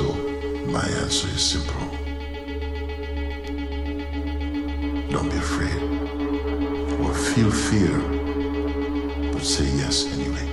So my answer is simple. Don't be afraid or feel fear, but say yes anyway.